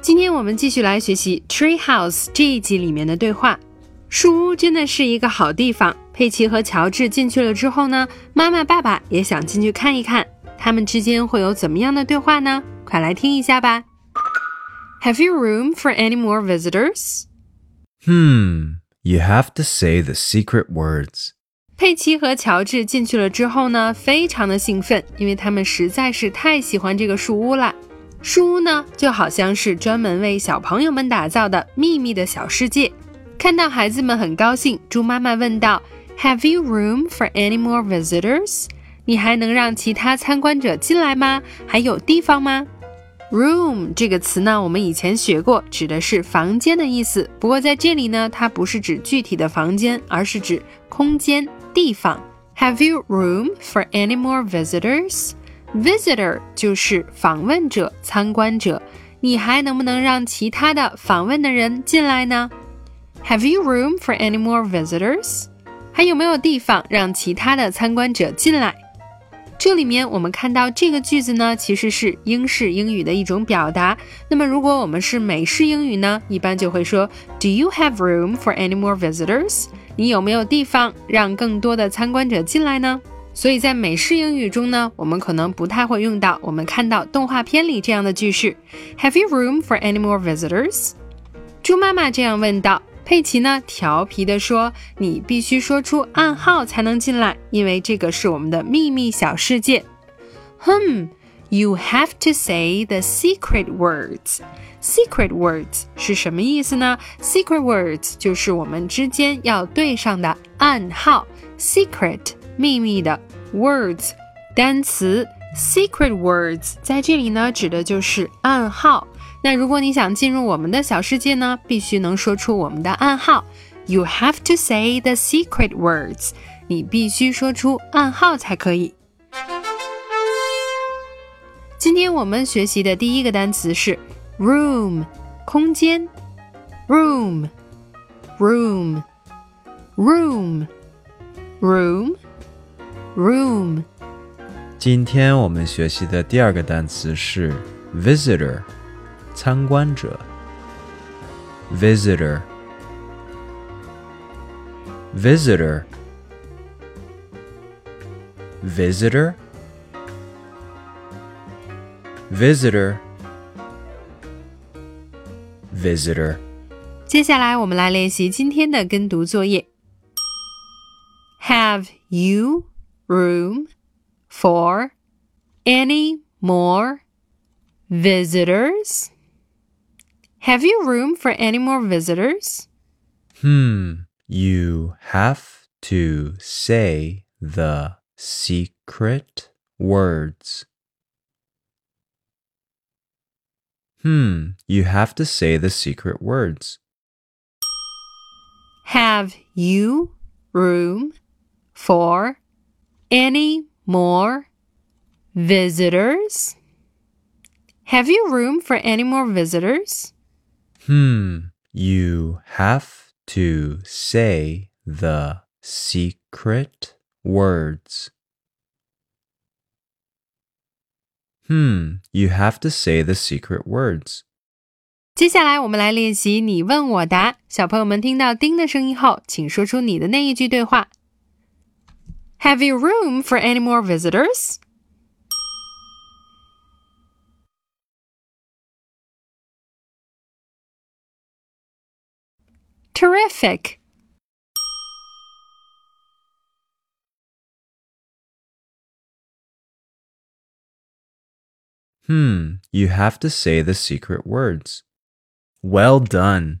今天我们继续来学习《Tree House》这一集里面的对话。树屋真的是一个好地方。佩奇和乔治进去了之后呢，妈妈、爸爸也想进去看一看，他们之间会有怎么样的对话呢？快来听一下吧。Have you room for any more visitors? Hmm, you have to say the secret words. 佩奇和乔治进去了之后呢，非常的兴奋，因为他们实在是太喜欢这个树屋了。书屋呢，就好像是专门为小朋友们打造的秘密的小世界。看到孩子们很高兴，猪妈妈问道：“Have you room for any more visitors？” 你还能让其他参观者进来吗？还有地方吗？Room 这个词呢，我们以前学过，指的是房间的意思。不过在这里呢，它不是指具体的房间，而是指空间、地方。Have you room for any more visitors? Visitor 就是访问者、参观者。你还能不能让其他的访问的人进来呢？Have you room for any more visitors? 还有没有地方让其他的参观者进来？这里面我们看到这个句子呢，其实是英式英语的一种表达。那么如果我们是美式英语呢，一般就会说 Do you have room for any more visitors？你有没有地方让更多的参观者进来呢？所以在美式英语中呢，我们可能不太会用到我们看到动画片里这样的句式。Have you room for any more visitors？猪妈妈这样问道。佩奇呢，调皮地说：“你必须说出暗号才能进来，因为这个是我们的秘密小世界。”哼，You have to say the secret words. Secret words 是什么意思呢？Secret words 就是我们之间要对上的暗号。Secret 秘密的 words 单词 secret words 在这里呢，指的就是暗号。那如果你想进入我们的小世界呢，必须能说出我们的暗号。You have to say the secret words。你必须说出暗号才可以。今天我们学习的第一个单词是 room，空间。room，room，room，room。 今天我们学习的第二个单词是 visitor，参观者。visitor。visitor。visitor。visitor。visitor。接下来我们来练习今天的跟读作业。Have you room for any more visitors? Have you room for any more visitors? Hmm, you have to say the secret words. Hmm, you have to say the secret words. Have you room for any more visitors? Have you room for any more visitors? Hmm, you have to say the secret words. Hmm, you have to say the secret words. 接下来我们来练习你问我答。小朋友们听到“叮”的声音后，请说出你的那一句对话。 Have you room for any more visitors? Terrific. Hmm, you have to say the secret words. Well done.